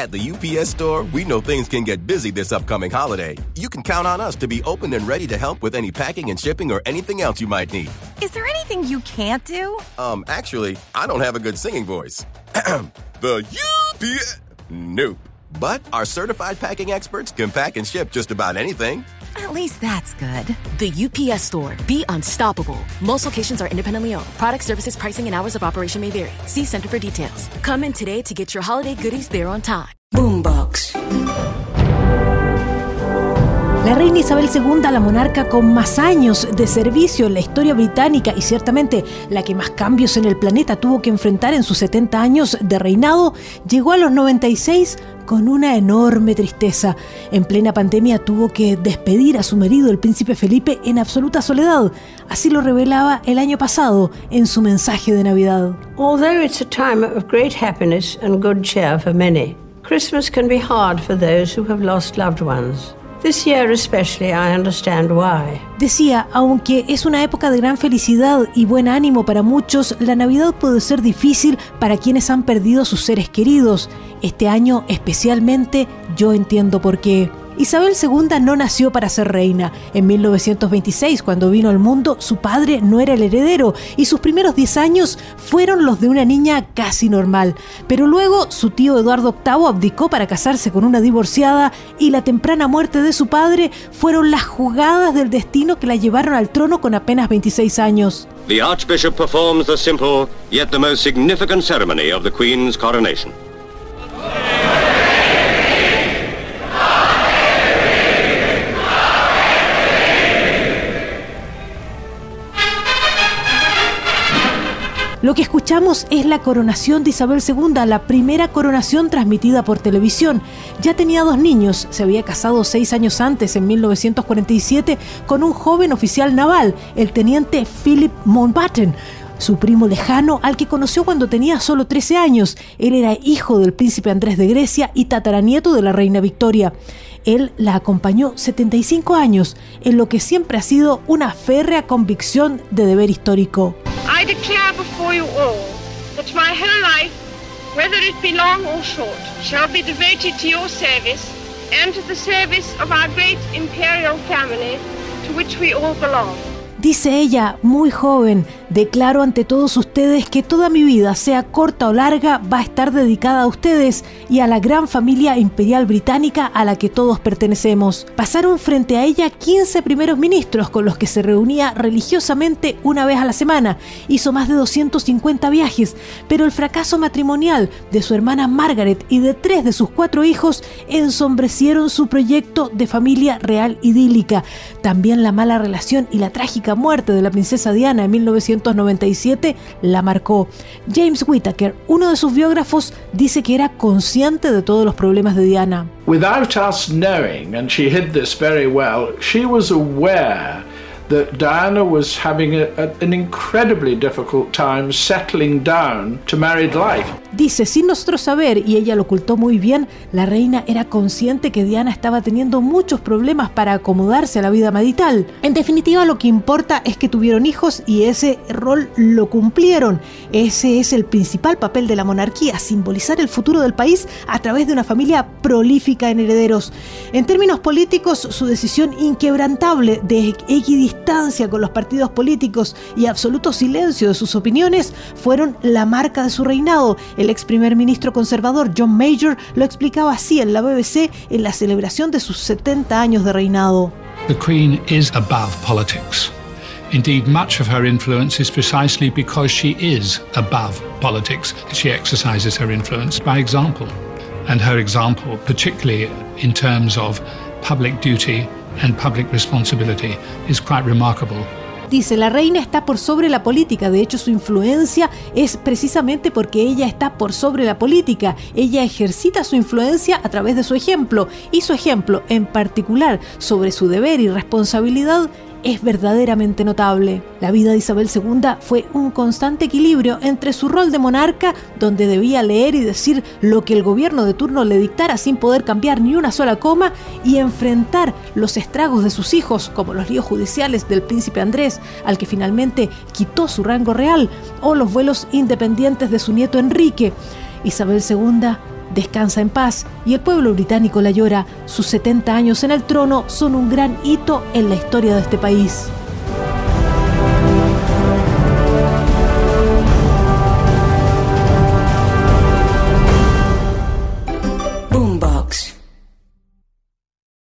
At the UPS store, we know things can get busy this upcoming holiday. You can count on us to be open and ready to help with any packing and shipping or anything else you might need. Is there anything you can't do? Um, actually, I don't have a good singing voice. the UPS. Nope. But our certified packing experts can pack and ship just about anything. At least that's good. The UPS store. Be unstoppable. Most locations are independently owned. Product services, pricing, and hours of operation may vary. See Center for details. Come in today to get your holiday goodies there on time. Boombox. La reina Isabel II, la monarca con más años de servicio en la historia británica y ciertamente la que más cambios en el planeta tuvo que enfrentar en sus 70 años de reinado, llegó a los 96 con una enorme tristeza. En plena pandemia tuvo que despedir a su marido, el príncipe Felipe, en absoluta soledad. Así lo revelaba el año pasado en su mensaje de Navidad. Although it's a time of great happiness and good cheer for many, Christmas can be hard for those who have lost loved ones. This year especially I understand why. Decía, aunque es una época de gran felicidad y buen ánimo para muchos, la Navidad puede ser difícil para quienes han perdido sus seres queridos. Este año especialmente yo entiendo por qué. Isabel II no nació para ser reina. En 1926, cuando vino al mundo, su padre no era el heredero y sus primeros 10 años fueron los de una niña casi normal. Pero luego su tío Eduardo VIII abdicó para casarse con una divorciada y la temprana muerte de su padre fueron las jugadas del destino que la llevaron al trono con apenas 26 años. The Archbishop performs the simple yet the most significant ceremony of the Queen's coronation. Lo que escuchamos es la coronación de Isabel II, la primera coronación transmitida por televisión. Ya tenía dos niños, se había casado seis años antes, en 1947, con un joven oficial naval, el teniente Philip Mountbatten su primo lejano al que conoció cuando tenía solo 13 años. Él era hijo del príncipe Andrés de Grecia y tataranieto de la reina Victoria. Él la acompañó 75 años, en lo que siempre ha sido una férrea convicción de deber histórico. I declare before you all that my whole life, whether it be long or short, shall be devoted to your service and to the service of our great imperial family to which we all belong. Dice ella, muy joven, declaro ante todos ustedes que toda mi vida, sea corta o larga, va a estar dedicada a ustedes y a la gran familia imperial británica a la que todos pertenecemos. Pasaron frente a ella 15 primeros ministros con los que se reunía religiosamente una vez a la semana. Hizo más de 250 viajes, pero el fracaso matrimonial de su hermana Margaret y de tres de sus cuatro hijos ensombrecieron su proyecto de familia real idílica. También la mala relación y la trágica muerte de la princesa Diana en 1997 la marcó. James Whittaker, uno de sus biógrafos, dice que era consciente de todos los problemas de Diana. Without us knowing, and she hid this very well, she was aware that Diana was having a, a, an incredibly difficult time settling down to married life. Dice, sin nosotros saber, y ella lo ocultó muy bien, la reina era consciente que Diana estaba teniendo muchos problemas para acomodarse a la vida marital. En definitiva, lo que importa es que tuvieron hijos y ese rol lo cumplieron. Ese es el principal papel de la monarquía, simbolizar el futuro del país a través de una familia prolífica en herederos. En términos políticos, su decisión inquebrantable de equidistancia con los partidos políticos y absoluto silencio de sus opiniones fueron la marca de su reinado. El ex primer ministro conservador John Major lo explicaba así en la BBC en la celebración de sus 70 años de reinado. The Queen is above politics. Indeed, much of her influence is precisely because she is above politics. She exercises her influence by example. And her example, particularly in terms of public duty and public responsibility is quite remarkable. Dice, la reina está por sobre la política, de hecho su influencia es precisamente porque ella está por sobre la política, ella ejercita su influencia a través de su ejemplo y su ejemplo en particular sobre su deber y responsabilidad es verdaderamente notable. La vida de Isabel II fue un constante equilibrio entre su rol de monarca, donde debía leer y decir lo que el gobierno de turno le dictara sin poder cambiar ni una sola coma, y enfrentar los estragos de sus hijos, como los líos judiciales del príncipe Andrés, al que finalmente quitó su rango real, o los vuelos independientes de su nieto Enrique. Isabel II descansa en paz y el pueblo británico la llora. Sus 70 años en el trono son un gran hito en la historia de este país.